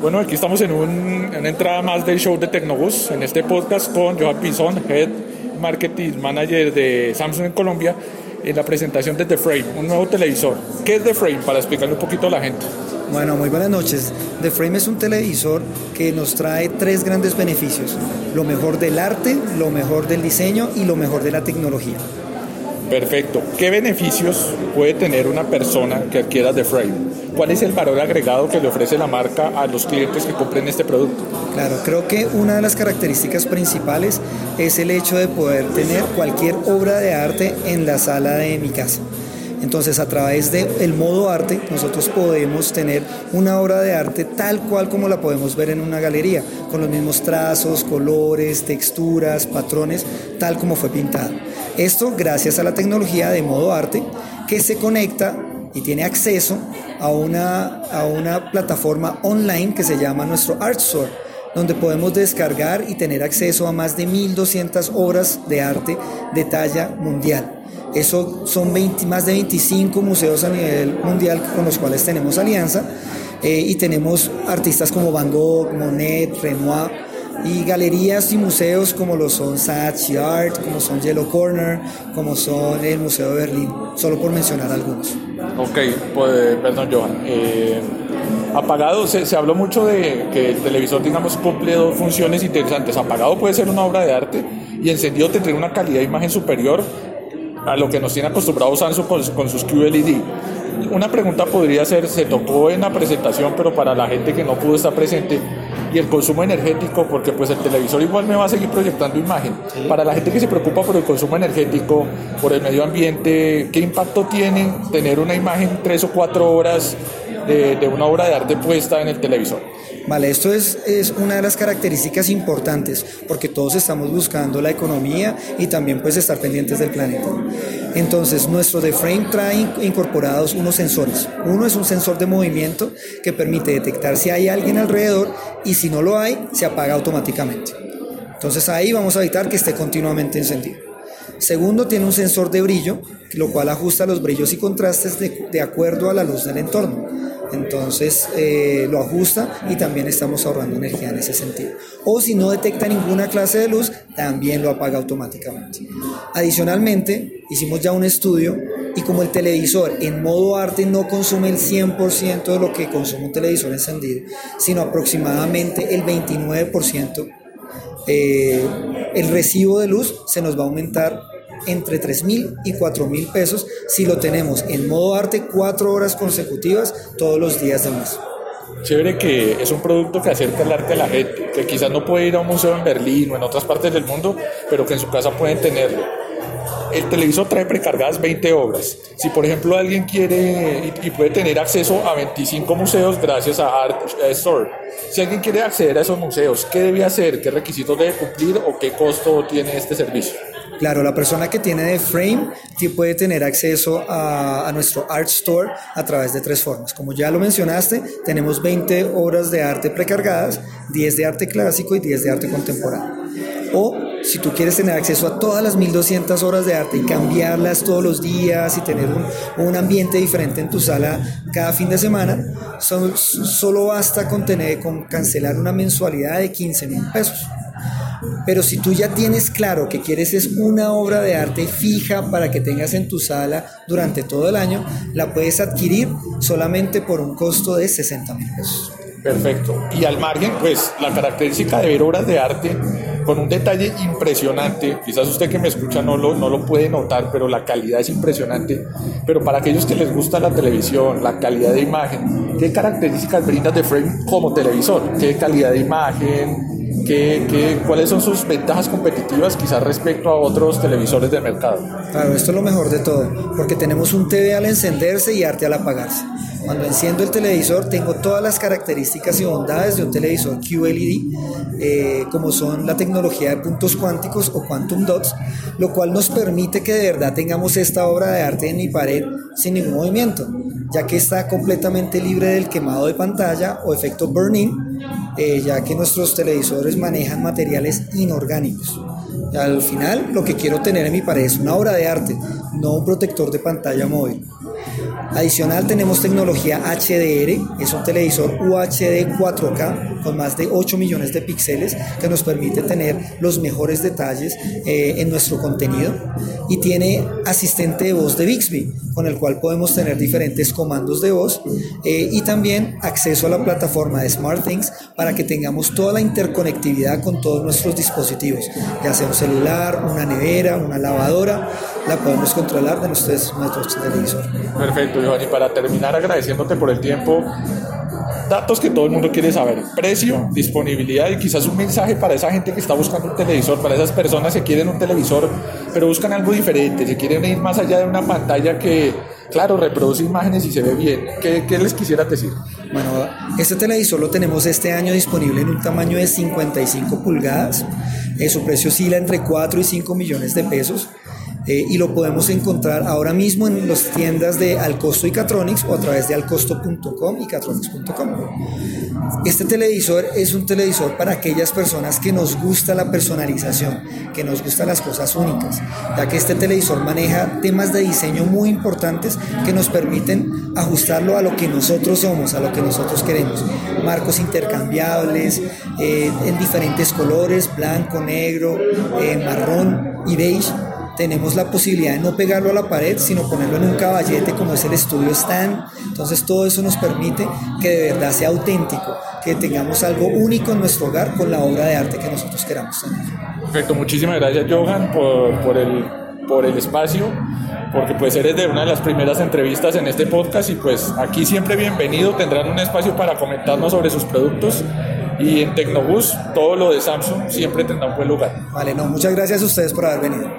Bueno, aquí estamos en, un, una entrada más del show de Tecnobus, en este podcast con Johan Pinzón, Head Marketing Manager de Samsung en Colombia, en la presentación de The Frame, un nuevo televisor. ¿Qué es The Frame? Para explicarle un poquito a la gente. Bueno, muy buenas noches. The Frame es un televisor que nos trae tres grandes beneficios. Lo mejor del arte, lo mejor del diseño y lo mejor de la tecnología. Perfecto. ¿Qué beneficios puede tener una persona que adquiera The Frame? ¿Cuál es el valor agregado que le ofrece la marca a los clientes que compren este producto? Claro, creo que una de las características principales es el hecho de poder tener cualquier obra de arte en la sala de mi casa. Entonces, a través del modo arte, nosotros podemos tener una obra de arte tal cual como la podemos ver en una galería, con los mismos trazos, colores, texturas, patrones, tal como fue pintado. Esto gracias a la tecnología de modo arte que se conecta y tiene acceso a una, a una plataforma online que se llama nuestro Art Store, donde podemos descargar y tener acceso a más de 1.200 obras de arte de talla mundial. Eso son 20, más de 25 museos a nivel mundial con los cuales tenemos alianza eh, y tenemos artistas como Van Gogh, Monet, Renoir y galerías y museos como lo son Saatchi Art, como son Yellow Corner, como son el Museo de Berlín, solo por mencionar algunos. Ok, pues, perdón Johan. Eh, apagado, se, se, habló mucho de que el televisor, digamos, cumple dos funciones interesantes. Apagado puede ser una obra de arte y encendido tendría una calidad de imagen superior a lo que nos tiene acostumbrados Samsung con, con sus QLED. Una pregunta podría ser, se tocó en la presentación, pero para la gente que no pudo estar presente, y el consumo energético, porque pues el televisor igual me va a seguir proyectando imagen. Para la gente que se preocupa por el consumo energético, por el medio ambiente, ¿qué impacto tiene tener una imagen tres o cuatro horas de, una obra de arte puesta en el televisor? Vale, esto es, es, una de las características importantes porque todos estamos buscando la economía y también pues estar pendientes del planeta. Entonces nuestro The Frame trae incorporados unos sensores. Uno es un sensor de movimiento que permite detectar si hay alguien alrededor y si no lo hay se apaga automáticamente. Entonces ahí vamos a evitar que esté continuamente encendido. Segundo, tiene un sensor de brillo, lo cual ajusta los brillos y contrastes de, de acuerdo a la luz del entorno. Entonces eh, lo ajusta y también estamos ahorrando energía en ese sentido. O si no detecta ninguna clase de luz, también lo apaga automáticamente. Adicionalmente, hicimos ya un estudio y como el televisor en modo arte no consume el 100% de lo que consume un televisor encendido, sino aproximadamente el 29%, eh, el recibo de luz se nos va a aumentar entre 3 mil y 4 mil pesos si lo tenemos en modo arte cuatro horas consecutivas todos los días del mes. Chévere que es un producto que acerca el arte a la gente, que quizás no puede ir a un museo en Berlín o en otras partes del mundo, pero que en su casa pueden tenerlo. El televisor trae precargadas 20 obras. Si por ejemplo alguien quiere y puede tener acceso a 25 museos gracias a Art Store, si alguien quiere acceder a esos museos, ¿qué debe hacer? ¿Qué requisitos debe cumplir o qué costo tiene este servicio? Claro, la persona que tiene de Frame puede tener acceso a, nuestro Art Store a través de tres formas. Como ya lo mencionaste, tenemos 20 obras de arte precargadas, 10 de arte clásico y 10 de arte contemporáneo. O si tú quieres tener acceso a todas las 1200 horas de arte y cambiarlas todos los días y tener un, ambiente diferente en tu sala cada fin de semana, solo basta con, tener, con cancelar una mensualidad de 15 mil pesos. Pero si tú ya tienes claro que quieres es una obra de arte fija para que tengas en tu sala durante todo el año, la puedes adquirir solamente por un costo de 60 mil pesos. Perfecto. Y al margen, pues la característica de ver obras de arte con un detalle impresionante, quizás usted que me escucha no lo, no lo puede notar, pero la calidad es impresionante. Pero para aquellos que les gusta la televisión, la calidad de imagen, ¿qué características brinda The Frame como televisor? ¿Qué calidad de imagen? ¿Qué, qué, cuáles son sus ventajas competitivas quizás respecto a otros televisores del mercado? Claro, esto es lo mejor de todo, porque tenemos un TV al encenderse y arte al apagarse. Cuando enciendo el televisor tengo todas las características y bondades de un televisor QLED, eh, como son la tecnología de puntos cuánticos o quantum dots, lo cual nos permite que de verdad tengamos esta obra de arte en mi pared sin ningún movimiento, ya que está completamente libre del quemado de pantalla o efecto burn-in, eh, ya que nuestros televisores manejan materiales inorgánicos. Al final, lo que quiero tener en mi pared es una obra de arte, no un protector de pantalla móvil. Adicional tenemos tecnología HDR, es un televisor UHD 4K con más de 8 millones de píxeles que nos permite tener los mejores detalles eh, en nuestro contenido. Y tiene asistente de voz de Bixby con el cual podemos tener diferentes comandos de voz eh, y también acceso a la plataforma de SmartThings para que tengamos toda la interconectividad con todos nuestros dispositivos, ya sea un celular, una nevera, una lavadora, la podemos controlar de nuestros, nuestros televisores. Perfecto. Y para terminar, agradeciéndote por el tiempo, datos que todo el mundo quiere saber, precio, disponibilidad y quizás un mensaje para esa gente que está buscando un televisor, para esas personas que quieren un televisor, pero buscan algo diferente, se quieren ir más allá de una pantalla que, claro, reproduce imágenes y se ve bien. ¿Qué, qué les quisiera decir? Bueno, este televisor lo tenemos este año disponible en un tamaño de 55 pulgadas, eh, su precio oscila entre 4 y 5 millones de pesos. Eh, y lo podemos encontrar ahora mismo en las tiendas de Alcosto y Catronics o a través de alcosto.com y catronics.com. Este televisor es un televisor para aquellas personas que nos gusta la personalización, que nos gustan las cosas únicas, ya que este televisor maneja temas de diseño muy importantes que nos permiten ajustarlo a lo que nosotros somos, a lo que nosotros queremos. Marcos intercambiables eh, en diferentes colores, blanco, negro, eh, marrón y beige tenemos la posibilidad de no pegarlo a la pared, sino ponerlo en un caballete como es el estudio stand. Entonces todo eso nos permite que de verdad sea auténtico, que tengamos algo único en nuestro hogar con la obra de arte que nosotros queramos tener. Perfecto, muchísimas gracias Johan por, por, el, por el espacio, porque pues eres de una de las primeras entrevistas en este podcast y pues aquí siempre bienvenido, tendrán un espacio para comentarnos sobre sus productos y en Tecnobus todo lo de Samsung siempre tendrá un buen lugar. Vale, no, muchas gracias a ustedes por haber venido.